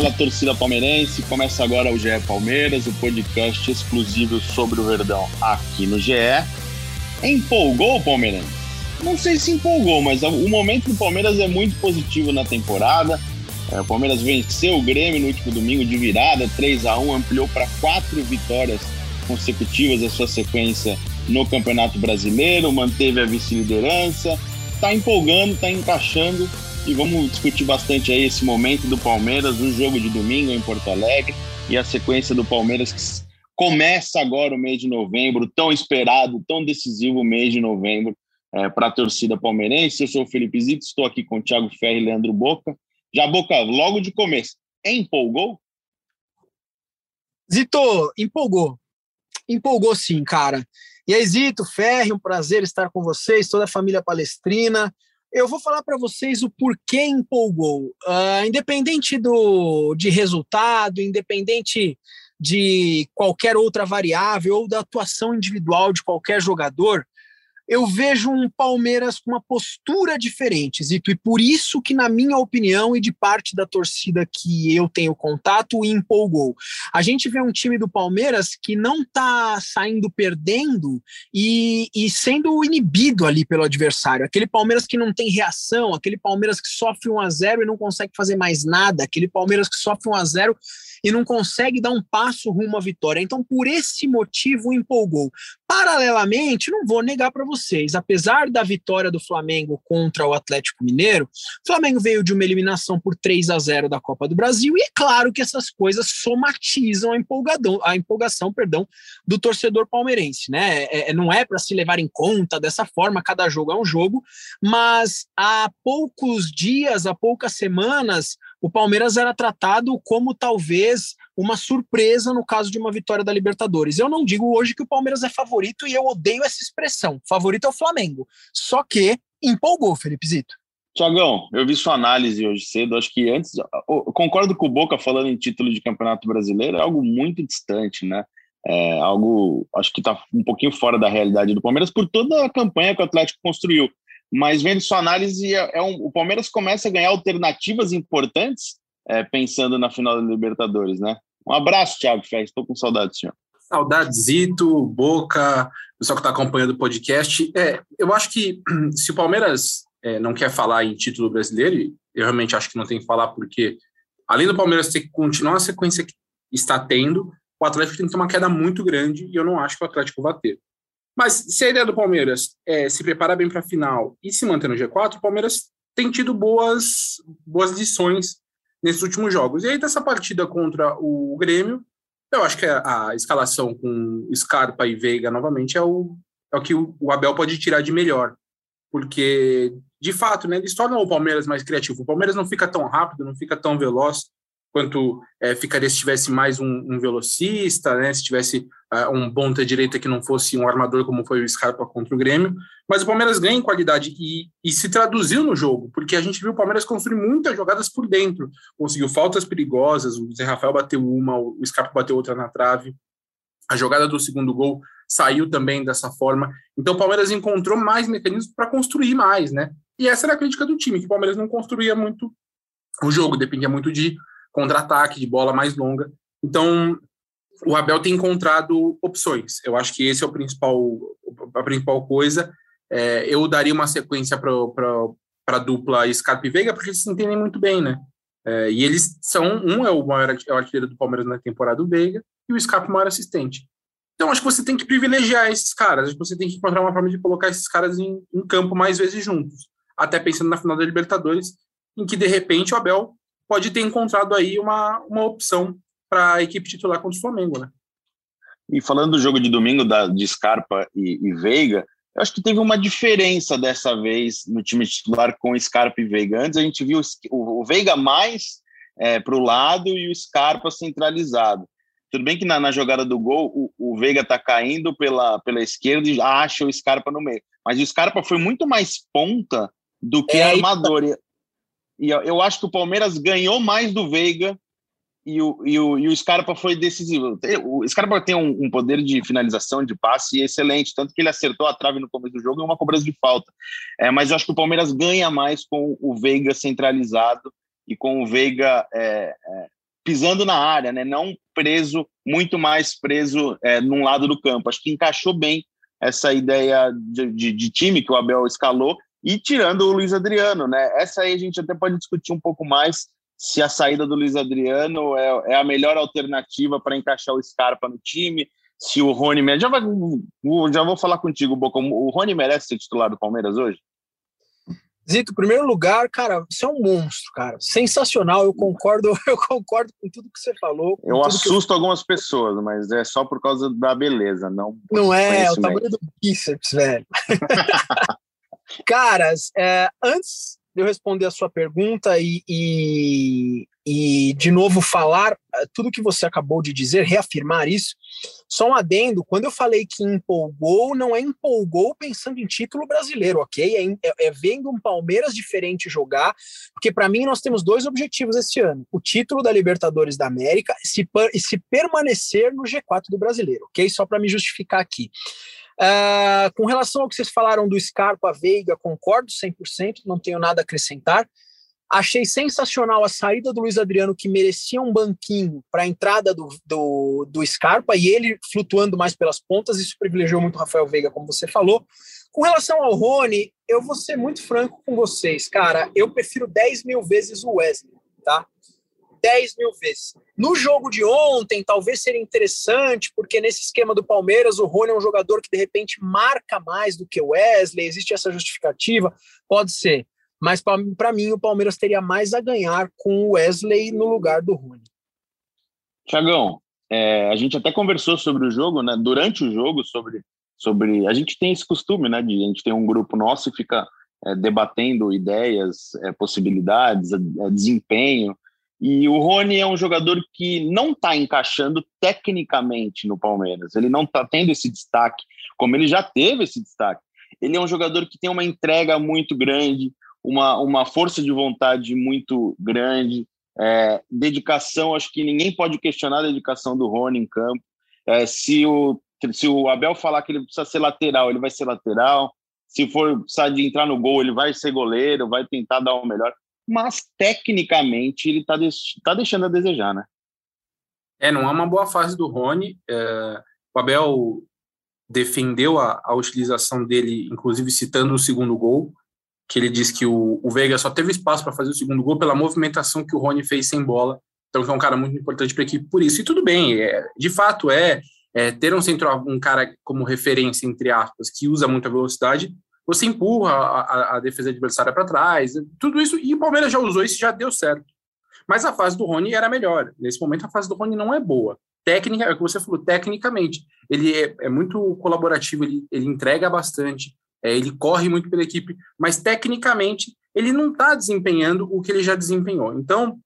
Fala, torcida palmeirense. Começa agora o GE Palmeiras, o podcast exclusivo sobre o Verdão aqui no GE. Empolgou o Palmeirense? Não sei se empolgou, mas o momento do Palmeiras é muito positivo na temporada. É, o Palmeiras venceu o Grêmio no último domingo de virada, 3 a 1 ampliou para quatro vitórias consecutivas a sua sequência no Campeonato Brasileiro, manteve a vice-liderança, está empolgando, está encaixando e vamos discutir bastante aí esse momento do Palmeiras, um jogo de domingo em Porto Alegre e a sequência do Palmeiras que começa agora o mês de novembro, tão esperado, tão decisivo mês de novembro é, para a torcida palmeirense. Eu sou o Felipe Zito, estou aqui com o Thiago Ferri e Leandro Boca. Já, Boca, logo de começo, empolgou? Zito, empolgou. Empolgou sim, cara. E aí, Zito, Ferri, um prazer estar com vocês, toda a família palestrina. Eu vou falar para vocês o porquê empolgou. Uh, independente do, de resultado, independente de qualquer outra variável ou da atuação individual de qualquer jogador, eu vejo um Palmeiras com uma postura diferente, Zito, e por isso que, na minha opinião, e de parte da torcida que eu tenho contato, empolgou. A gente vê um time do Palmeiras que não está saindo perdendo e, e sendo inibido ali pelo adversário. Aquele Palmeiras que não tem reação, aquele Palmeiras que sofre 1 a 0 e não consegue fazer mais nada, aquele Palmeiras que sofre 1 a 0 e não consegue dar um passo rumo à vitória. Então, por esse motivo, empolgou. Paralelamente, não vou negar para vocês, apesar da vitória do Flamengo contra o Atlético Mineiro, o Flamengo veio de uma eliminação por 3 a 0 da Copa do Brasil, e é claro que essas coisas somatizam a, empolgadão, a empolgação perdão, do torcedor palmeirense. Né? É, é não é para se levar em conta dessa forma, cada jogo é um jogo, mas há poucos dias, há poucas semanas, o Palmeiras era tratado como talvez uma surpresa no caso de uma vitória da Libertadores. Eu não digo hoje que o Palmeiras é favorito e eu odeio essa expressão. Favorito é o Flamengo. Só que empolgou, Felipe Zito. Tiagão, eu vi sua análise hoje cedo. Acho que antes. Concordo com o Boca falando em título de campeonato brasileiro, é algo muito distante, né? É algo, acho que está um pouquinho fora da realidade do Palmeiras por toda a campanha que o Atlético construiu mas vendo sua análise, é, é um, o Palmeiras começa a ganhar alternativas importantes é, pensando na final da Libertadores, né? Um abraço, Thiago Ferreira, estou com saudade, senhor. Saudadesito, Boca, pessoal que está acompanhando o podcast. É, eu acho que se o Palmeiras é, não quer falar em título brasileiro, eu realmente acho que não tem que falar, porque além do Palmeiras ter que continuar a sequência que está tendo, o Atlético tem que ter uma queda muito grande e eu não acho que o Atlético vai ter. Mas se a ideia do Palmeiras é se preparar bem para a final e se manter no G4, o Palmeiras tem tido boas, boas lições nesses últimos jogos. E aí, dessa partida contra o Grêmio, eu acho que a, escalação com Scarpa e Veiga novamente é o, é o que o, o Abel pode tirar de melhor. Porque, de fato, né, eles tornam o Palmeiras mais criativo. O Palmeiras não fica tão rápido, não fica tão veloz quanto é, ficaria se tivesse mais um, um velocista, né, se tivesse uh, um ponta direita que não fosse um armador como foi o Scarpa contra o Grêmio, mas o Palmeiras ganha em qualidade e, e se traduziu no jogo, porque a gente viu o Palmeiras construir muitas jogadas por dentro, conseguiu faltas perigosas, o Zé Rafael bateu uma, o Scarpa bateu outra na trave, a jogada do segundo gol saiu também dessa forma, então o Palmeiras encontrou mais mecanismos para construir mais, né, e essa era a crítica do time, que o Palmeiras não construía muito o jogo, dependia muito de contra-ataque, de bola mais longa. Então, o Abel tem encontrado opções. Eu acho que esse é o principal, a principal coisa. É, eu daria uma sequência para a dupla Scarpa e Veiga, porque eles se entendem muito bem, né? É, e eles são, um é o maior é o artilheiro do Palmeiras na temporada do Veiga, e o Scarpa o maior assistente. Então, acho que você tem que privilegiar esses caras, acho que você tem que encontrar uma forma de colocar esses caras em, em campo mais vezes juntos. Até pensando na final da Libertadores, em que, de repente, o Abel pode ter encontrado aí uma, uma opção para a equipe titular contra o Flamengo, né? E falando do jogo de domingo da, de Scarpa e, e, Veiga, eu acho que teve uma diferença dessa vez no time titular com Scarpa e Veiga. Antes a gente viu o, o Veiga mais é, para o lado e o Scarpa centralizado. Tudo bem que na, na jogada do gol, o, o, Veiga tá caindo pela, pela esquerda e acha o Scarpa no meio. Mas o Scarpa foi muito mais ponta do que é, armador. E, e eu acho que o Palmeiras ganhou mais do Veiga e o, e o, e o Scarpa foi decisivo. O Scarpa tem um, um, poder de finalização, de passe excelente, tanto que ele acertou a trave no começo do jogo e uma cobrança de falta. É, mas eu acho que o Palmeiras ganha mais com o Veiga centralizado e com o Veiga é, é, pisando na área, né? não preso, muito mais preso é, num lado do campo. Acho que encaixou bem essa ideia de, de, de time que o Abel escalou e tirando o Luiz Adriano, né? Essa aí a gente até pode discutir um pouco mais se a saída do Luiz Adriano é, é a melhor alternativa para encaixar o Scarpa no time, se o Rony já vai, já vou falar contigo, Boca. O Rony merece ser titular do Palmeiras hoje? Zito, primeiro lugar, cara, você é um monstro, cara. Sensacional, eu concordo, eu concordo com tudo que você falou. Eu assusto eu... algumas pessoas, mas é só por causa da beleza, não. Não é, é o tamanho do bíceps, velho. Caras, é, antes de eu responder a sua pergunta e, e, e, de novo falar eh, tudo que você acabou de dizer, reafirmar isso, só um adendo, quando eu falei que empolgou, não é empolgou pensando em título brasileiro, ok? É, é, é vendo um Palmeiras diferente jogar, porque para mim nós temos dois objetivos esse ano, o título da Libertadores da América se, e se permanecer no G4 do brasileiro, ok? Só para me justificar aqui. Uh, com relação ao que vocês falaram do Scarpa Veiga, concordo 100%, não tenho nada a acrescentar. Achei sensacional a saída do Luiz Adriano, que merecia um banquinho para a entrada do, do, do, Scarpa, e ele flutuando mais pelas pontas, isso privilegiou muito o Rafael Veiga, como você falou. Com relação ao Rony, eu vou ser muito franco com vocês, cara, eu prefiro 10 mil vezes o Wesley, tá? 10 mil vezes. No jogo de ontem, talvez seria interessante, porque nesse esquema do Palmeiras, o Rony é um jogador que de repente marca mais do que o Wesley, existe essa justificativa, pode ser. Mas para mim, o Palmeiras teria mais a ganhar com o Wesley no lugar do Rony. Tiagão, é, a gente até conversou sobre o jogo, né? Durante o jogo, sobre. sobre a gente tem esse costume, né? De a gente tem um grupo nosso e fica é, debatendo ideias, é, possibilidades, é, desempenho. E o Rony é um jogador que não está encaixando tecnicamente no Palmeiras. Ele não está tendo esse destaque, como ele já teve esse destaque. Ele é um jogador que tem uma entrega muito grande, uma, uma força de vontade muito grande, é, dedicação. Acho que ninguém pode questionar a dedicação do Rony em campo. É, se, o, se o Abel falar que ele precisa ser lateral, ele vai ser lateral. Se for precisar de entrar no gol, ele vai ser goleiro, vai tentar dar o melhor mas tecnicamente ele está tá deixando a desejar, né? É, não é uma boa fase do Rony. É, o Abel defendeu a, a, utilização dele, inclusive citando o segundo gol, que ele diz que o, o Veiga só teve espaço para fazer o segundo gol pela movimentação que o Rony fez sem bola. Então, é um cara muito importante para a equipe por isso. E tudo bem, é, de fato é, é ter um centro, um cara como referência, entre aspas, que usa muita velocidade, você empurra a, a, a defesa adversária para trás, tudo isso, e o Palmeiras já usou isso já deu certo. Mas a fase do Rony era melhor. Nesse momento, a fase do Rony não é boa. Técnica, é o que você falou, tecnicamente. Ele é, é muito colaborativo, ele, ele entrega bastante, é, ele corre muito pela equipe, mas tecnicamente ele não está desempenhando o que ele já desempenhou. Então,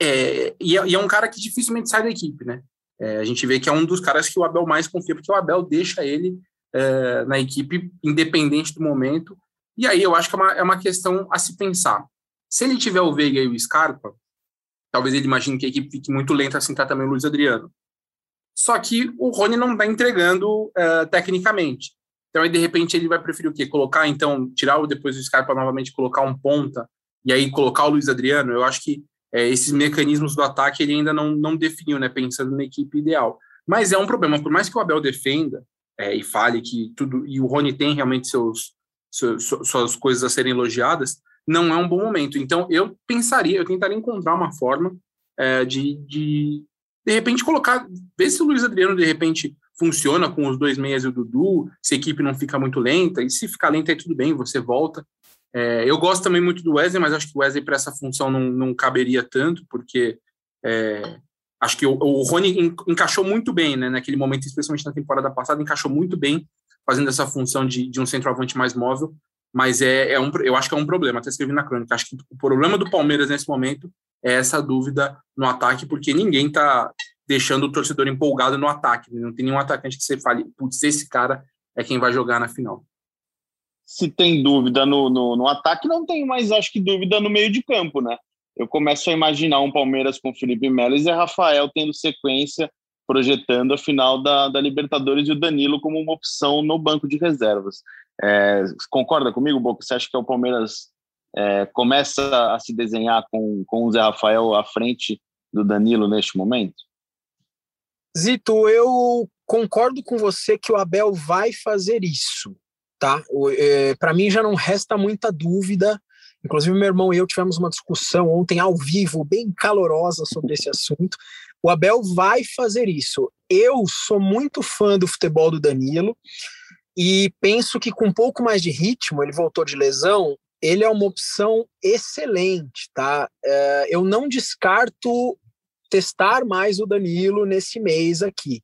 é, e, é, e, é, um cara que dificilmente sai da equipe, né? É, a gente vê que é um dos caras que o Abel mais confia, porque o Abel deixa ele é, na equipe, independente do momento. E aí eu acho que é uma, é uma questão a se pensar. Se ele tiver o Veiga e o Scarpa, talvez ele imagine que a equipe fique muito lenta assim tá também o Luiz Adriano. Só que o Rony não está entregando é, tecnicamente. Então aí de repente ele vai preferir o quê? Colocar então, tirar o depois do Scarpa novamente, colocar um ponta e aí colocar o Luiz Adriano. Eu acho que é, esses mecanismos do ataque ele ainda não, não definiu, né? Pensando na equipe ideal. Mas é um problema, por mais que o Abel defenda, é, e fale que tudo e o Rony tem realmente seus, seus, suas coisas a serem elogiadas, não é um bom momento. Então eu pensaria, eu tentaria encontrar uma forma é, de, de de repente colocar, ver se o Luiz Adriano de repente funciona com os dois meias e o Dudu, se a equipe não fica muito lenta, e se ficar lenta aí tudo bem, você volta. É, eu gosto também muito do Wesley, mas acho que o Wesley para essa função não, não caberia tanto, porque é, acho que o, o Rony encaixou muito bem, né, naquele momento, especialmente na temporada passada, encaixou muito bem, fazendo essa função de, de um centroavante mais móvel, mas é, é um, eu acho que é um problema, até escrevi na crônica, acho que o problema do Palmeiras nesse momento é essa dúvida no ataque, porque ninguém está deixando o torcedor empolgado no ataque. Não tem nenhum atacante que você fale, putz, esse cara é quem vai jogar na final. Se tem dúvida no, no, no ataque, não tem mais, acho que, dúvida no meio de campo, né? Eu começo a imaginar um Palmeiras com Felipe Melo e Zé Rafael tendo sequência, projetando a final da, da Libertadores e o Danilo como uma opção no banco de reservas. É, concorda comigo, Boca? Você acha que o Palmeiras é, começa a se desenhar com, com o Zé Rafael à frente do Danilo neste momento? Zito, eu concordo com você que o Abel vai fazer isso, tá? É, Para mim já não resta muita dúvida. Inclusive, meu irmão e eu tivemos uma discussão ontem ao vivo, bem calorosa sobre esse assunto. O Abel vai fazer isso. Eu sou muito fã do futebol do Danilo e penso que com um pouco mais de ritmo, ele voltou de lesão, ele é uma opção excelente, tá? É, eu não descarto testar mais o Danilo nesse mês aqui.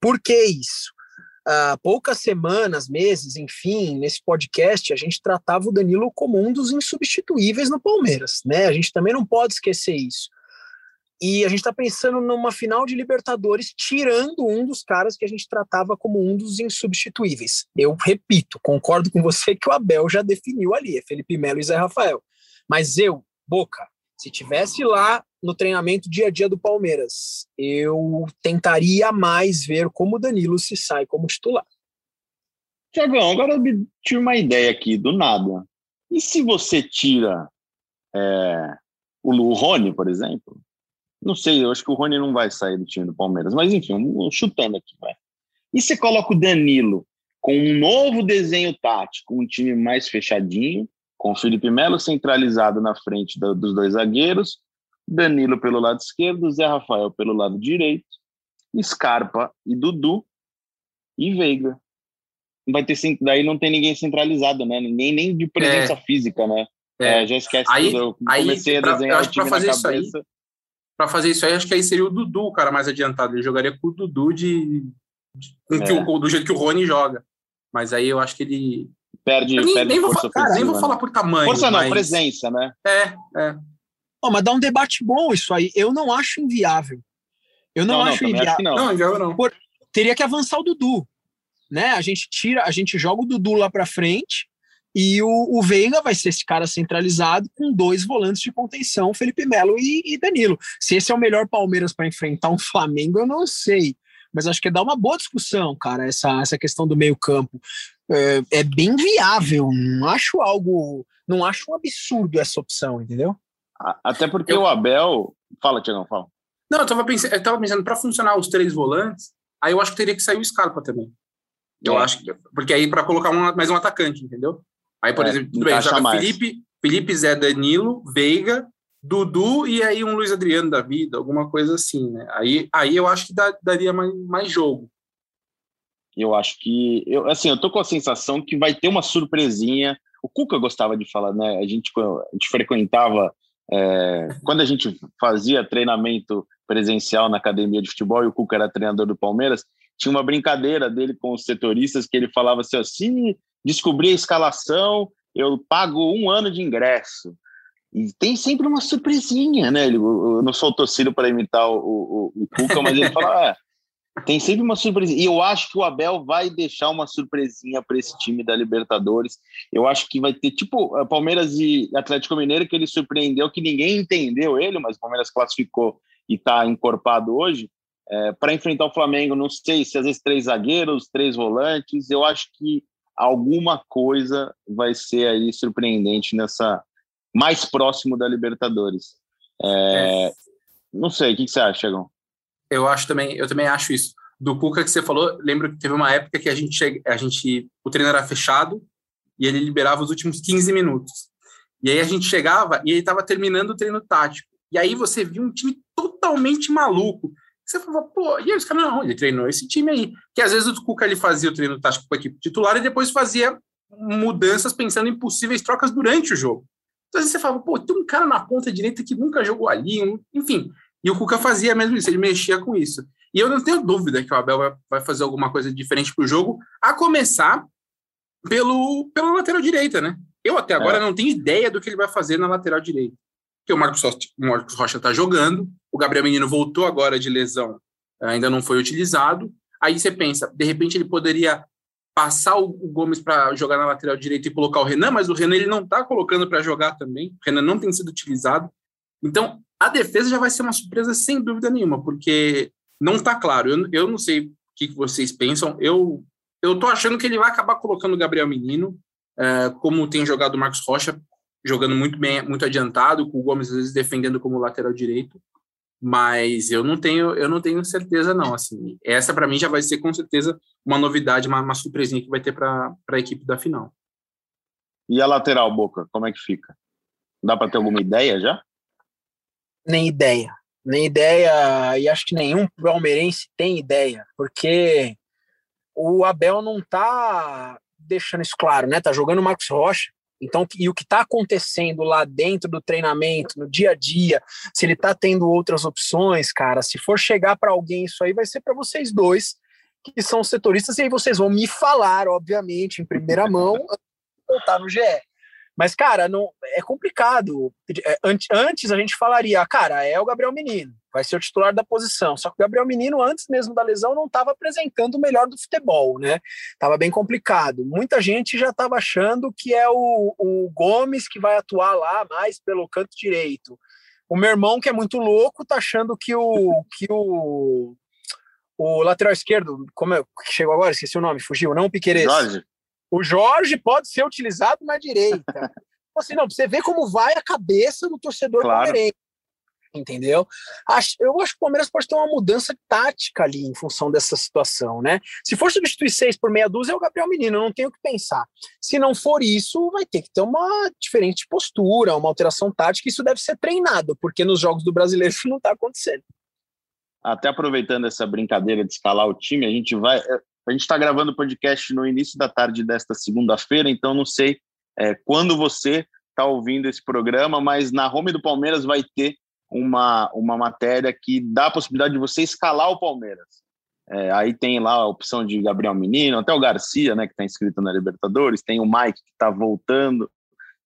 Por que isso? Há poucas semanas, meses, enfim, nesse podcast, a gente tratava o Danilo como um dos insubstituíveis no Palmeiras, né? A gente também não pode esquecer isso. E a gente está pensando numa final de Libertadores, tirando um dos caras que a gente tratava como um dos insubstituíveis. Eu repito, concordo com você que o Abel já definiu ali, é Felipe Melo e Zé Rafael. Mas eu, Boca, se tivesse lá no treinamento dia a dia do Palmeiras, eu tentaria mais ver como o Danilo se sai como titular. Tiagão, agora eu tive uma ideia aqui, do nada. E se você tira é, o Rony, por exemplo? Não sei, eu acho que o Rony não vai sair do time do Palmeiras, mas enfim, chutando aqui, vai. E você coloca o Danilo com um novo desenho tático, um time mais fechadinho, com o Felipe Melo centralizado na frente do, dos dois zagueiros, Danilo pelo lado esquerdo, Zé Rafael pelo lado direito, Scarpa e Dudu e Veiga. Vai ter daí não tem ninguém centralizado, né? Ninguém nem de presença é. física, né? É. É, já esquece aí, tudo. Eu comecei aí, a desenhar pra, o time fazer na cabeça. Para fazer isso aí, acho que aí seria o Dudu o cara mais adiantado. Ele jogaria com o Dudu de, de é. o, do jeito que o Rony joga. Mas aí eu acho que ele perde, nem, perde nem força vou, cara, nem vou né? falar por tamanho. Força não, mas... presença, né? É, é. Oh, mas dá um debate bom isso aí. Eu não acho inviável. Eu não, não acho não, inviável. Não, não inviável não. Por, teria que avançar o Dudu. Né? A gente tira, a gente joga o Dudu lá para frente e o, o Veiga vai ser esse cara centralizado com dois volantes de contenção, Felipe Melo e, e Danilo. Se esse é o melhor Palmeiras para enfrentar um Flamengo, eu não sei. Mas acho que dá uma boa discussão, cara, essa, essa questão do meio-campo. É, é bem viável, não acho algo. Não acho um absurdo essa opção, entendeu? Até porque eu... o Abel. Fala, Tiagão, fala. Não, eu tava pensando, eu tava pensando para funcionar os três volantes, aí eu acho que teria que sair o Scarpa também. Eu é. acho que. Porque aí para colocar um, mais um atacante, entendeu? Aí, por é, exemplo, tudo bem, joga Felipe, Felipe Zé Danilo, Veiga, Dudu e aí um Luiz Adriano da vida, alguma coisa assim, né? Aí, aí eu acho que dá, daria mais, mais jogo. Eu acho que. Eu, assim, eu tô com a sensação que vai ter uma surpresinha. O Cuca gostava de falar, né? A gente, a gente frequentava é, quando a gente fazia treinamento presencial na academia de futebol e o Cuca era treinador do Palmeiras, tinha uma brincadeira dele com os setoristas que ele falava assim: se descobrir a escalação, eu pago um ano de ingresso. E tem sempre uma surpresinha, né? Ele, eu não sou torcido para imitar o, o, o Cuca, mas ele fala: ah, tem sempre uma surpresa. E eu acho que o Abel vai deixar uma surpresinha para esse time da Libertadores. Eu acho que vai ter, tipo, Palmeiras e Atlético Mineiro, que ele surpreendeu, que ninguém entendeu ele, mas o Palmeiras classificou e está encorpado hoje. É, para enfrentar o Flamengo, não sei se às vezes três zagueiros, três volantes. Eu acho que alguma coisa vai ser aí surpreendente nessa mais próximo da Libertadores. É, é. Não sei, o que, que você acha, Chegão? Eu acho também, eu também acho isso. Do Cuca que você falou, lembro que teve uma época que a gente, a gente o treino era fechado e ele liberava os últimos 15 minutos. E aí a gente chegava e ele estava terminando o treino tático. E aí você viu um time totalmente maluco. Você falava, pô, e aí os caras, não, ele treinou esse time aí. Que às vezes o Cuca ele fazia o treino tático com a equipe titular e depois fazia mudanças pensando em possíveis trocas durante o jogo. Então você falava, pô, tem um cara na ponta direita que nunca jogou ali, enfim. E o Cuca fazia mesmo isso, ele mexia com isso. E eu não tenho dúvida que o Abel vai fazer alguma coisa diferente para o jogo, a começar pelo, pela lateral direita, né? Eu até agora é. não tenho ideia do que ele vai fazer na lateral direita. Porque o Marcos, o Marcos Rocha está jogando, o Gabriel Menino voltou agora de lesão ainda não foi utilizado. Aí você pensa, de repente ele poderia passar o, Gomes para jogar na lateral direita e colocar o Renan, mas o Renan ele não está colocando para jogar também. O Renan não tem sido utilizado. Então, a defesa já vai ser uma surpresa sem dúvida nenhuma, porque não está claro. Eu, eu não sei o que, que vocês pensam. Eu eu tô achando que ele vai acabar colocando o Gabriel Menino, é, como tem jogado o Marcos Rocha, jogando muito bem, muito adiantado, com o Gomes às vezes defendendo como lateral direito. Mas eu não tenho, eu não tenho certeza não. Assim, essa para mim já vai ser com certeza uma novidade, uma, uma surpresinha que vai ter para a equipe da final. E a lateral Boca, como é que fica? Dá para ter alguma ideia já? Nem ideia. Nem ideia, e acho que nenhum palmeirense tem ideia, porque o Abel não tá deixando isso claro, né? Tá jogando o Marcos Rocha. Então, e o que está acontecendo lá dentro do treinamento, no dia a dia, se ele está tendo outras opções, cara, se for chegar para alguém isso aí, vai ser para vocês dois, que são setoristas, e aí vocês vão me falar, obviamente, em primeira mão, voltar no GE. Mas, cara, não é complicado. É, antes a gente falaria, cara, é o Gabriel Menino, vai ser o titular da posição. Só que o Gabriel Menino, antes mesmo da lesão, não estava apresentando o melhor do futebol, né? Tava bem complicado. Muita gente já estava achando que é o, o Gomes que vai atuar lá mais pelo canto direito. O meu irmão, que é muito louco, tá achando que o que o, o lateral esquerdo, como é, que chegou agora, esqueci o nome, fugiu, não o Piqueires. Jorge. O Jorge pode ser utilizado na direita. assim, não, você vê como vai a cabeça do torcedor claro. palmeirense. Entendeu? Acho, eu acho que o Palmeiras pode ter uma mudança tática ali em função dessa situação, né? Se for substituir seis por meia dúzia, é o Gabriel Menino, não tenho o que pensar. Se não for isso, vai ter que ter uma diferente postura, uma alteração tática, isso deve ser treinado, porque nos jogos do brasileiro isso não está acontecendo. Até aproveitando essa brincadeira de escalar o time, a gente vai. A gente está gravando o podcast no início da tarde desta segunda-feira, então não sei é, quando você está ouvindo esse programa, mas na home do Palmeiras vai ter uma, uma matéria que dá a possibilidade de você escalar o Palmeiras. É, aí tem lá a opção de Gabriel Menino, até o Garcia, né, que está inscrito na Libertadores, tem o Mike que está voltando,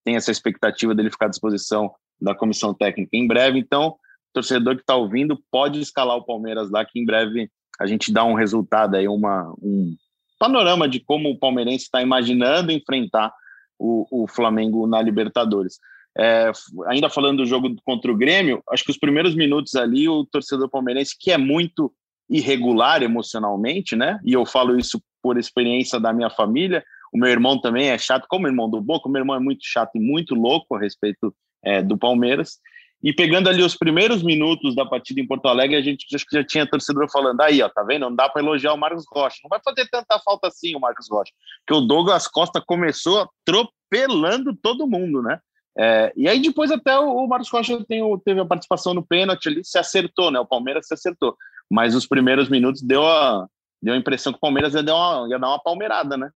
tem essa expectativa dele ficar à disposição da comissão técnica em breve. Então, torcedor que está ouvindo pode escalar o Palmeiras lá, que em breve a gente dá um resultado aí, uma, um panorama de como o palmeirense está imaginando enfrentar o, o, Flamengo na Libertadores. É, ainda falando do jogo contra o Grêmio, acho que os primeiros minutos ali, o torcedor palmeirense, que é muito irregular emocionalmente, né? E eu falo isso por experiência da minha família. O meu irmão também é chato, como irmão do Boca, o meu irmão é muito chato e muito louco a respeito é, do Palmeiras. E pegando ali os primeiros minutos da partida em Porto Alegre, a gente acho que já tinha torcedor falando: aí, ó, tá vendo? Não dá para elogiar o Marcos Rocha. Não vai fazer tanta falta assim o Marcos Rocha. Porque o Douglas Costa começou atropelando todo mundo, né? É, e aí depois até o, Marcos Rocha tem, teve a participação no pênalti ali, se acertou, né? O Palmeiras se acertou. Mas os primeiros minutos deu a, deu a impressão que o Palmeiras ia dar uma, ia dar uma palmeirada, né?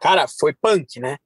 Cara, foi punk, né?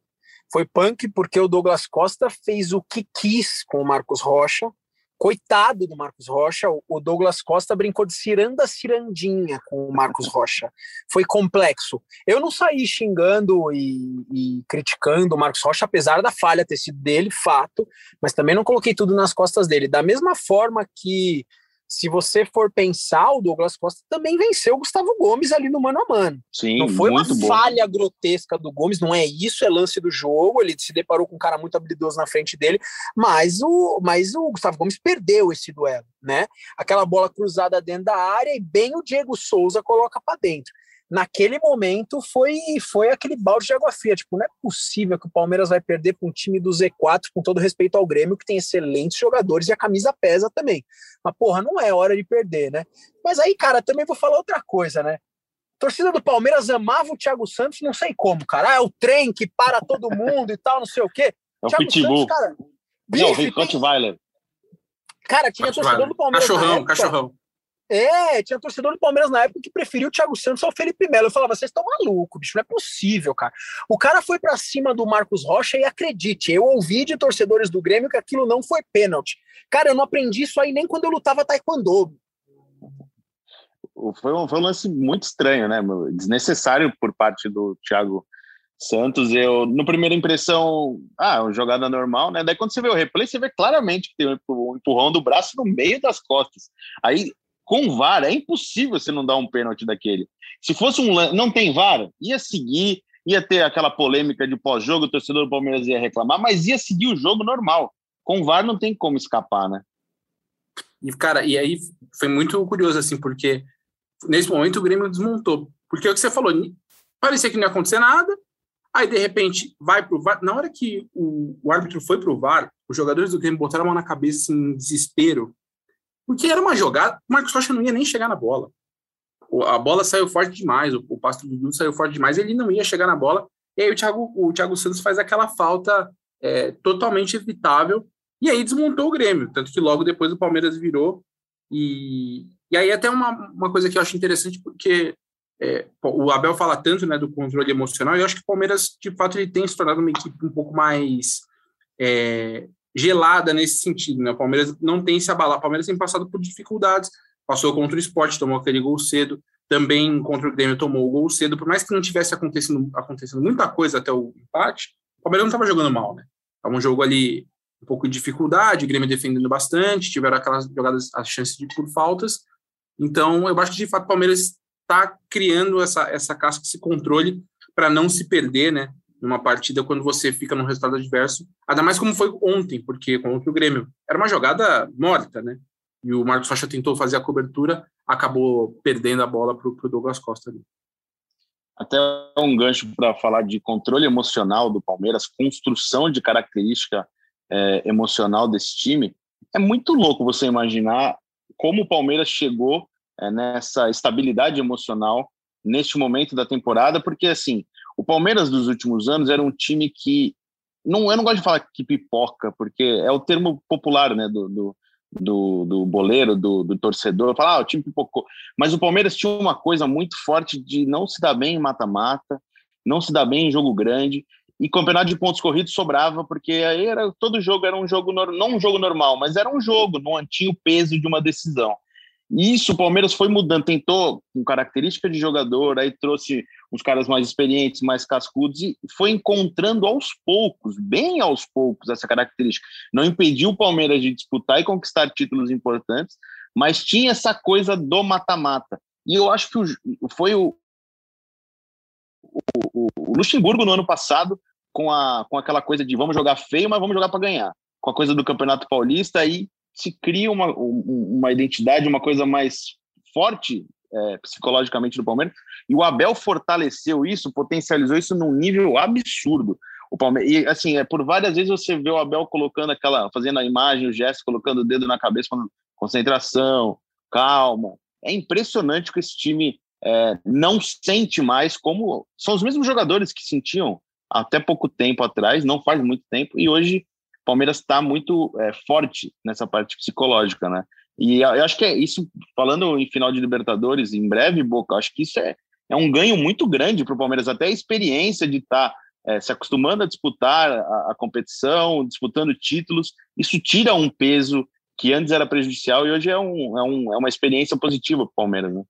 Foi punk porque o Douglas Costa fez o que quis com o Marcos Rocha. Coitado do Marcos Rocha, o Douglas Costa brincou de ciranda cirandinha com o Marcos Rocha. Foi complexo. Eu não saí xingando e, e criticando o Marcos Rocha, apesar da falha ter sido dele, fato, mas também não coloquei tudo nas costas dele. Da mesma forma que se você for pensar, o Douglas Costa também venceu o Gustavo Gomes ali no mano a mano. Sim, não foi uma bom. falha grotesca do Gomes, não é isso, é lance do jogo. Ele se deparou com um cara muito habilidoso na frente dele, mas o, mas o Gustavo Gomes perdeu esse duelo, né? Aquela bola cruzada dentro da área e bem o Diego Souza coloca para dentro naquele momento foi foi aquele balde de água fria. Tipo, não é possível que o Palmeiras vai perder para um time do Z4, com todo respeito ao Grêmio, que tem excelentes jogadores e a camisa pesa também. Mas, porra, não é hora de perder, né? Mas aí, cara, também vou falar outra coisa, né? A torcida do Palmeiras amava o Thiago Santos, não sei como, cara. Ah, é o trem que para todo mundo e tal, não sei o quê. É o Thiago Pitbull. Santos, cara. Bicho, não, o Rottweiler. Cara, tinha torcedor do Palmeiras. Cachorrão, época, cachorrão. É, tinha torcedor do Palmeiras na época que preferiu o Thiago Santos ao Felipe Melo. Eu falava, vocês estão malucos, bicho, não é possível, cara. O cara foi para cima do Marcos Rocha e acredite, eu ouvi de torcedores do Grêmio que aquilo não foi pênalti. Cara, eu não aprendi isso aí nem quando eu lutava taekwondo. Foi um, foi um lance muito estranho, né? Desnecessário por parte do Thiago Santos, eu, no primeira impressão, ah, uma jogada normal, né? Daí quando você vê o replay, você vê claramente que tem um empurrão do braço no meio das costas. Aí, com VAR, é impossível você não dar um pênalti daquele. Se fosse um não tem VAR, ia seguir, ia ter aquela polêmica de pós-jogo, o torcedor do Palmeiras ia reclamar, mas ia seguir o jogo normal. Com VAR não tem como escapar, né? E, cara, e aí foi muito curioso, assim, porque nesse momento o Grêmio desmontou. Porque é o que você falou, parecia que não ia acontecer nada, Aí, de repente, vai pro VAR. Na hora que o, o árbitro foi pro VAR, os jogadores do Grêmio botaram a mão na cabeça em desespero, porque era uma jogada, o Marcos Rocha não ia nem chegar na bola. A bola saiu forte demais, o, o pasto Dudu saiu forte demais, ele não ia chegar na bola. E aí o Thiago, o Thiago Santos faz aquela falta é, totalmente evitável, e aí desmontou o Grêmio. Tanto que logo depois o Palmeiras virou. E, e aí, até uma, uma coisa que eu acho interessante, porque é, o Abel fala tanto né, do controle emocional, e eu acho que o Palmeiras, de fato, ele tem se tornado uma equipe um pouco mais é, gelada nesse sentido. Né? O Palmeiras não tem se abalar, o Palmeiras tem passado por dificuldades, passou contra o esporte, tomou aquele gol cedo, também contra o Grêmio tomou o gol cedo, por mais que não tivesse acontecendo, acontecendo muita coisa até o empate, o Palmeiras não estava jogando mal, né? Estava um jogo ali um pouco de dificuldade, o Grêmio defendendo bastante, tiveram aquelas jogadas, as chances de por faltas, então eu acho que de fato o Palmeiras está criando essa, essa casca, esse controle para não se perder, né? Numa partida quando você fica num resultado adverso, ainda mais como foi ontem, porque contra o Grêmio era uma jogada morta, né? E o Marcos Rocha tentou fazer a cobertura, acabou perdendo a bola para o Douglas Costa ali. Até um gancho para falar de controle emocional do Palmeiras, construção de característica é, emocional desse time. É muito louco você imaginar como o Palmeiras chegou é, nessa estabilidade emocional neste momento da temporada, porque assim, o Palmeiras dos últimos anos era um time que não, eu não gosto de falar que pipoca, porque é o termo popular, né, do, do, do, do boleiro, do, do torcedor, falar, ah, o time pipocou. Mas o Palmeiras tinha uma coisa muito forte de não se dar bem em mata-mata, não se dar bem em jogo grande, e campeonato de pontos corridos sobrava, porque aí era, todo jogo era um jogo, não um jogo normal, mas era um jogo, não tinha o peso de uma decisão. Isso o Palmeiras foi mudando, tentou com característica de jogador, aí trouxe uns caras mais experientes, mais cascudos, e foi encontrando aos poucos, bem aos poucos, essa característica. Não impediu o Palmeiras de disputar e conquistar títulos importantes, mas tinha essa coisa do mata-mata. E eu acho que foi o, o, o, Luxemburgo no ano passado, com, a, com aquela coisa de vamos jogar feio, mas vamos jogar para ganhar. Com a coisa do Campeonato Paulista, aí se cria uma, uma identidade, uma coisa mais forte é, psicologicamente do Palmeiras. E o Abel fortaleceu isso, potencializou isso num nível absurdo. O Palmeiras, e assim, é, por várias vezes você vê o Abel colocando aquela, fazendo a imagem, o gesto, colocando o dedo na cabeça, falando concentração, calma. É impressionante que esse time é, não sente mais como. São os mesmos jogadores que sentiam até pouco tempo atrás, não faz muito tempo, e hoje Palmeiras está muito é, forte nessa parte psicológica, né? E eu acho que é isso, falando em final de Libertadores, em breve, Boca, acho que isso é, é um ganho muito grande para o Palmeiras, até a experiência de estar tá, é, se acostumando a disputar a, a, competição, disputando títulos, isso tira um peso que antes era prejudicial e hoje é, um, é, um, é uma experiência positiva para o Palmeiras. Né?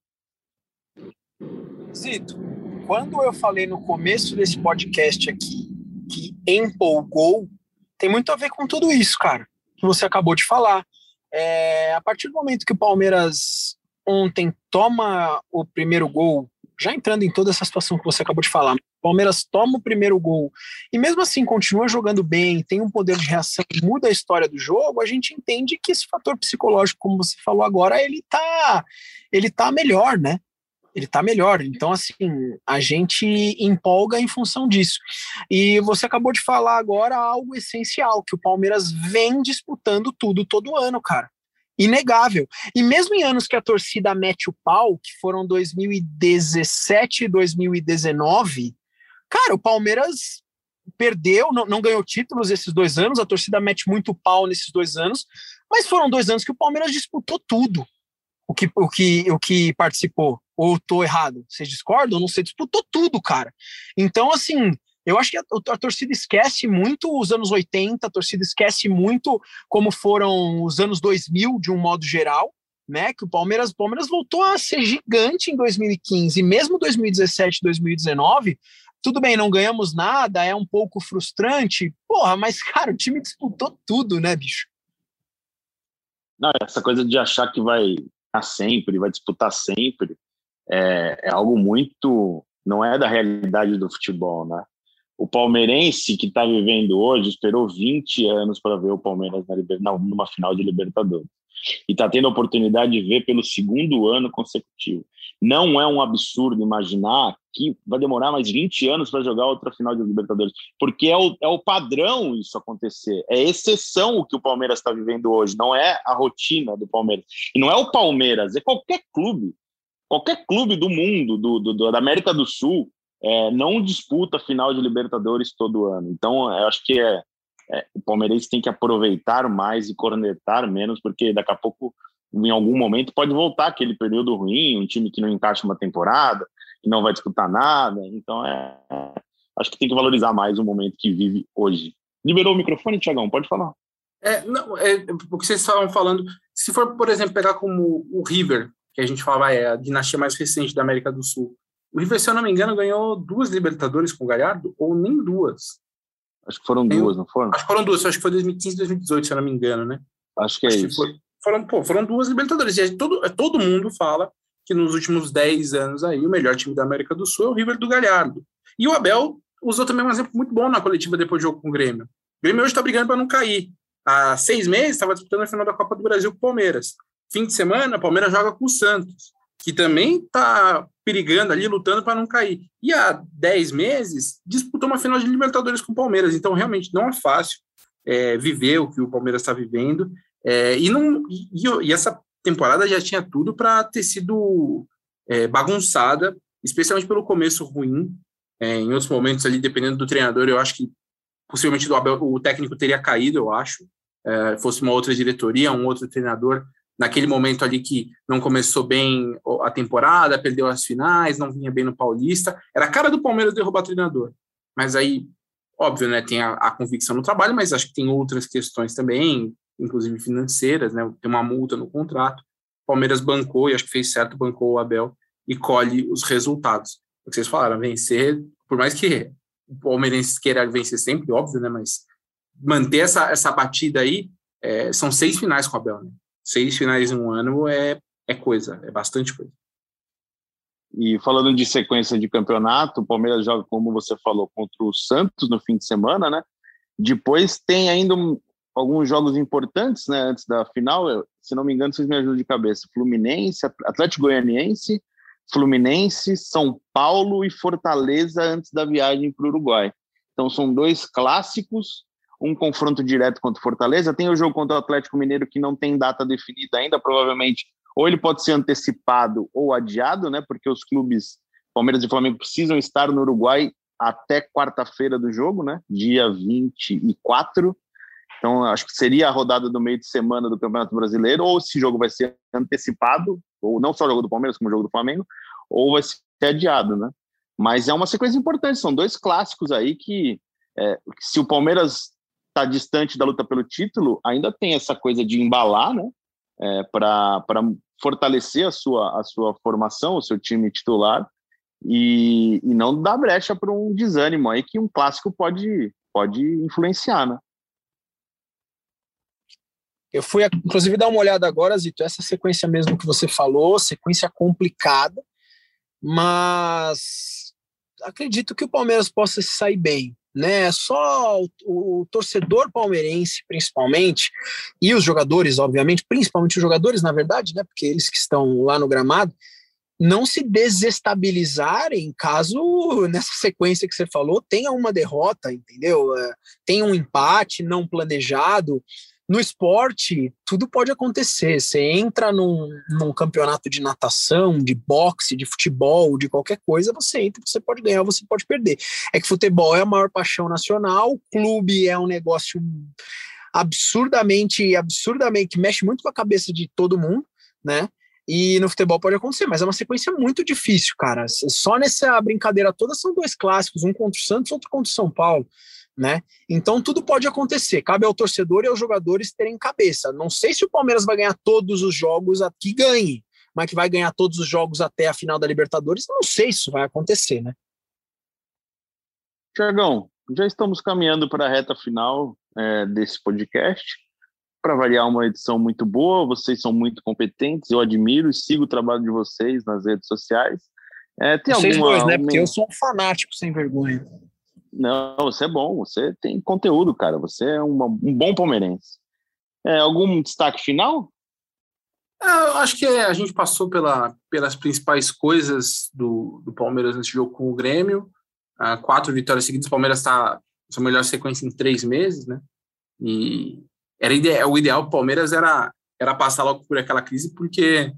Zito, quando eu falei no começo desse podcast aqui que empolgou tem muito a ver com tudo isso, cara, que você acabou de falar. É, a partir do momento que o Palmeiras ontem toma o primeiro gol, já entrando em toda essa situação que você acabou de falar, o Palmeiras toma o primeiro gol e mesmo assim continua jogando bem, tem um poder de reação, muda a história do jogo, a gente entende que esse fator psicológico, como você falou agora, ele tá, ele tá melhor, né? Ele está melhor. Então, assim, a gente empolga em função disso. E você acabou de falar agora algo essencial, que o Palmeiras vem disputando tudo todo ano, cara. Inegável. E mesmo em anos que a torcida mete o pau, que foram 2017 e 2019, cara, o Palmeiras perdeu, não, não ganhou títulos esses dois anos, a torcida mete muito pau nesses dois anos, mas foram dois anos que o Palmeiras disputou tudo o que, o que, o que participou. Ou tô errado? Vocês discordam? Não sei, disputou tudo, cara. Então, assim, eu acho que a, a, torcida esquece muito os anos 80, a torcida esquece muito como foram os anos 2000, de um modo geral. né? Que o Palmeiras, o Palmeiras voltou a ser gigante em 2015, e mesmo 2017, 2019, tudo bem, não ganhamos nada, é um pouco frustrante, porra, mas cara, o time disputou tudo, né, bicho? Não, essa coisa de achar que vai estar sempre, vai disputar sempre, é, é algo muito. não é da realidade do futebol, né? O palmeirense que está vivendo hoje esperou 20 anos para ver o Palmeiras na liber... não, numa final de Libertadores. E está tendo a oportunidade de ver pelo segundo ano consecutivo. Não é um absurdo imaginar que vai demorar mais 20 anos para jogar outra final de Libertadores, porque é o, é o padrão isso acontecer. É exceção o que o Palmeiras está vivendo hoje, não é a rotina do Palmeiras. E não é o Palmeiras, é qualquer clube. Qualquer clube do mundo, do, do da América do Sul, é, não disputa final de Libertadores todo ano. Então, eu acho que é, é, o palmeirense tem que aproveitar mais e cornetar menos, porque daqui a pouco, em algum momento, pode voltar aquele período ruim, um time que não encaixa uma temporada, que não vai disputar nada. Então, é, acho que tem que valorizar mais o momento que vive hoje. Liberou o microfone, Tiagão? Pode falar. É, não, é, o que vocês estavam falando, se for, por exemplo, pegar como o River, que a gente fala é a dinastia mais recente da América do Sul, o River, se eu não me engano, ganhou duas Libertadores com o Galhardo, ou nem duas. Acho que foram duas, não foram? Acho que foram duas, acho que foi 2015 2018, se eu não me engano, né? Acho que é acho isso. Que foram, pô, foram duas Libertadores. E todo, todo mundo fala que nos últimos 10 anos aí, o melhor time da América do Sul é o River do Galhardo. E o Abel usou também um exemplo muito bom na coletiva depois do jogo com o Grêmio. O Grêmio hoje está brigando para não cair. Há seis meses estava disputando a final da Copa do Brasil com o Palmeiras. Fim de semana, o Palmeiras joga com o Santos que também está perigando ali, lutando para não cair. E há 10 meses disputou uma final de Libertadores com o Palmeiras. Então, realmente, não é fácil é, viver o que o Palmeiras está vivendo. É, e, não, e, e, essa temporada já tinha tudo para ter sido é, bagunçada, especialmente pelo começo ruim. É, em outros momentos ali, dependendo do treinador, eu acho que possivelmente Abel, o técnico teria caído, eu acho. É, fosse uma outra diretoria, um outro treinador, naquele momento ali que não começou bem a temporada, perdeu as finais, não vinha bem no Paulista. Era a cara do Palmeiras derrubar treinador. Mas aí, óbvio, né, tem a, a, convicção no trabalho, mas acho que tem outras questões também, inclusive financeiras, né? Tem uma multa no contrato. Palmeiras bancou, e acho que fez certo, bancou o Abel e colhe os resultados. O que vocês falaram, vencer, por mais que o palmeirense queira vencer sempre, óbvio, né? Mas manter essa, essa batida aí, é, são seis finais com o Abel, né? Seis finais em um ano é, é coisa, é bastante coisa. E falando de sequência de campeonato, o Palmeiras joga, como você falou, contra o Santos no fim de semana, né? Depois tem ainda um, alguns jogos importantes, né? Antes da final, eu, se não me engano, vocês me ajudam de cabeça: Fluminense, Atlético Goianiense, Fluminense, São Paulo e Fortaleza antes da viagem para o Uruguai. Então são dois clássicos um confronto direto contra o Fortaleza. Tem o jogo contra o Atlético Mineiro que não tem data definida ainda, provavelmente ou ele pode ser antecipado ou adiado, né? Porque os clubes Palmeiras e Flamengo precisam estar no Uruguai até quarta-feira do jogo, né? Dia 24. Então, acho que seria a rodada do meio de semana do Campeonato Brasileiro, ou esse jogo vai ser antecipado, ou não só o jogo do Palmeiras, como o jogo do Flamengo, ou vai ser adiado, né? Mas é uma sequência importante, são dois clássicos aí que, é, se o Palmeiras está distante da luta pelo título, ainda tem essa coisa de embalar, né? É, para fortalecer a sua, a sua formação, o seu time titular, e, e não dar brecha para um desânimo aí que um clássico pode, pode influenciar, né? Eu fui, inclusive, dar uma olhada agora, Zito, essa sequência mesmo que você falou, sequência complicada, mas acredito que o Palmeiras possa sair bem né? Só o, o, torcedor palmeirense, principalmente, e os jogadores, obviamente, principalmente os jogadores, na verdade, né? Porque eles que estão lá no gramado, não se desestabilizarem caso nessa sequência que você falou tenha uma derrota, entendeu? É, tenha um empate não planejado no esporte, tudo pode acontecer. Você entra num, num, campeonato de natação, de boxe, de futebol, de qualquer coisa, você entra, você pode ganhar, você pode perder. É que futebol é a maior paixão nacional, clube é um negócio absurdamente, absurdamente, que mexe muito com a cabeça de todo mundo, né? E no futebol pode acontecer, mas é uma sequência muito difícil, cara. Só nessa brincadeira toda são dois clássicos, um contra o Santos, outro contra o São Paulo. Né? Então tudo pode acontecer. Cabe ao torcedor e aos jogadores terem cabeça. Não sei se o Palmeiras vai ganhar todos os jogos aqui ganhe, mas que vai ganhar todos os jogos até a final da Libertadores, não sei se isso vai acontecer, né? Tiagão, já estamos caminhando para a reta final é, desse podcast. Para variar, uma edição muito boa, vocês são muito competentes, eu admiro e sigo o trabalho de vocês nas redes sociais. É, tem vocês alguma, dois, né? Porque eu sou um fanático sem vergonha. Não, você é bom, você tem conteúdo, cara. Você é uma, um bom palmeirense. É, algum destaque final? É, eu acho que a gente passou pela, pelas principais coisas do, do Palmeiras nesse jogo com o Grêmio. Uh, quatro vitórias seguidas. O Palmeiras está sua melhor sequência em três meses, né? E era ide o ideal. O Palmeiras era era passar logo por aquela crise, porque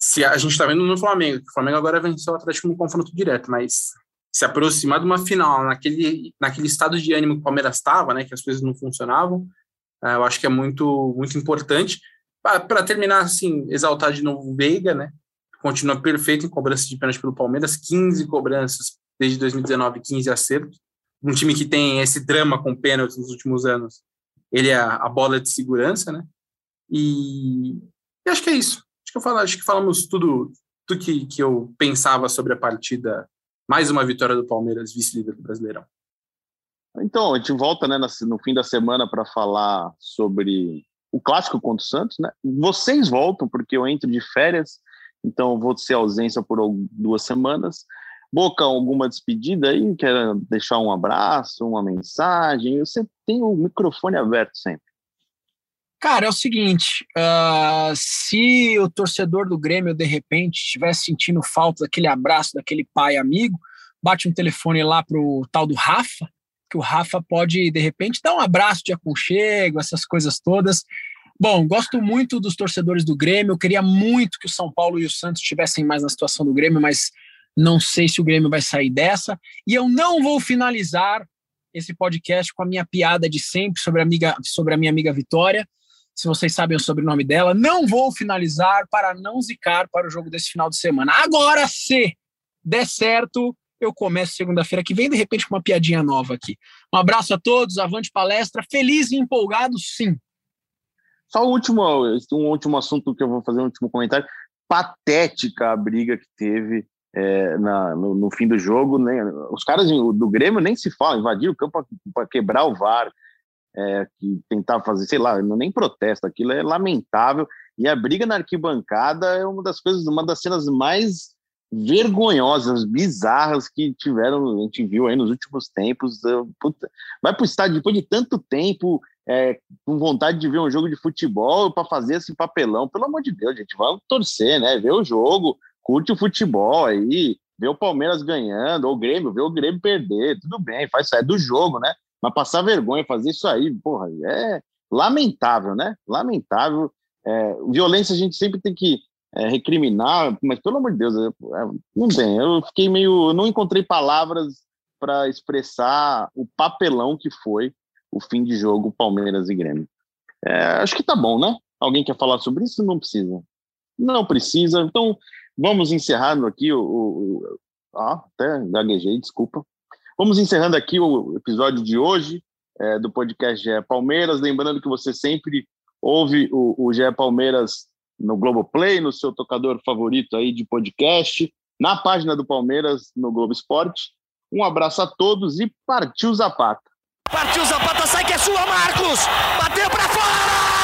se a gente está vendo no Flamengo, o Flamengo agora venceu o Atlético no confronto direto, mas se aproximar de uma final naquele naquele estado de ânimo que o Palmeiras estava, né? Que as coisas não funcionavam. Uh, eu acho que é muito muito importante. Para terminar, assim, exaltar de novo o Veiga, né? Continua perfeito em cobrança de pênalti pelo Palmeiras, 15 cobranças desde 2019, 15 acertos. Um time que tem esse drama com pênaltis nos últimos anos, ele é a bola de segurança, né? E, e acho que é isso. Acho que, eu falo, acho que falamos tudo, tudo que, que eu pensava sobre a partida. Mais uma vitória do Palmeiras, vice-líder do Brasileirão. Então, a gente volta né, no fim da semana para falar sobre o clássico contra o Santos, né? Vocês voltam, porque eu entro de férias, então vou ser ausência por duas semanas. Boca, alguma despedida aí? Quer deixar um abraço, uma mensagem? Você tem o microfone aberto sempre. Cara, é o seguinte: uh, se o torcedor do Grêmio de repente estiver sentindo falta daquele abraço daquele pai amigo, bate um telefone lá pro tal do Rafa, que o Rafa pode, de repente, dar um abraço de aconchego, essas coisas todas. Bom, gosto muito dos torcedores do Grêmio. Queria muito que o São Paulo e o Santos estivessem mais na situação do Grêmio, mas não sei se o Grêmio vai sair dessa. E eu não vou finalizar esse podcast com a minha piada de sempre sobre a, amiga, sobre a minha amiga Vitória. Se vocês sabem o sobrenome dela, não vou finalizar para não zicar para o jogo desse final de semana. Agora, se der certo, eu começo segunda-feira que vem, de repente, com uma piadinha nova aqui. Um abraço a todos, avante palestra, feliz e empolgado, sim. Só um último, um último assunto que eu vou fazer, um último comentário. Patética a briga que teve é, na, no, no, fim do jogo. Né? Os caras do Grêmio nem se falam, invadiram o campo para quebrar o VAR, é, que tentava fazer, sei lá, nem protesto, aquilo é lamentável. E a briga na arquibancada é uma das coisas, uma das cenas mais vergonhosas, bizarras que tiveram, a gente viu aí nos últimos tempos. Puta, vai para o estádio depois de tanto tempo, é, com vontade de ver um jogo de futebol para fazer esse papelão. Pelo amor de Deus, gente, vamos torcer, né? Ver o jogo, curte o futebol aí, ver o Palmeiras ganhando, ou o Grêmio, ver o Grêmio perder, tudo bem, faz isso, é do jogo, né? Mas passar vergonha, fazer isso aí, porra, é lamentável, né? Lamentável. É, violência a gente sempre tem que é, recriminar, mas pelo amor de Deus, eu, é, não tem. Eu fiquei meio. não encontrei palavras para expressar o papelão que foi o fim de jogo Palmeiras e Grêmio. É, acho que tá bom, né? Alguém quer falar sobre isso? Não precisa. Não precisa. Então, vamos encerrando aqui o. o ah, até gaguejei, desculpa. Vamos encerrando aqui o episódio de hoje é, do podcast GE Palmeiras. Lembrando que você sempre ouve o, o GE Palmeiras no Globoplay, no seu tocador favorito aí de podcast, na página do Palmeiras, no Globo Esporte. Um abraço a todos e partiu Zapata. Partiu Zapata, sai que é sua, Marcos! Bateu para fora!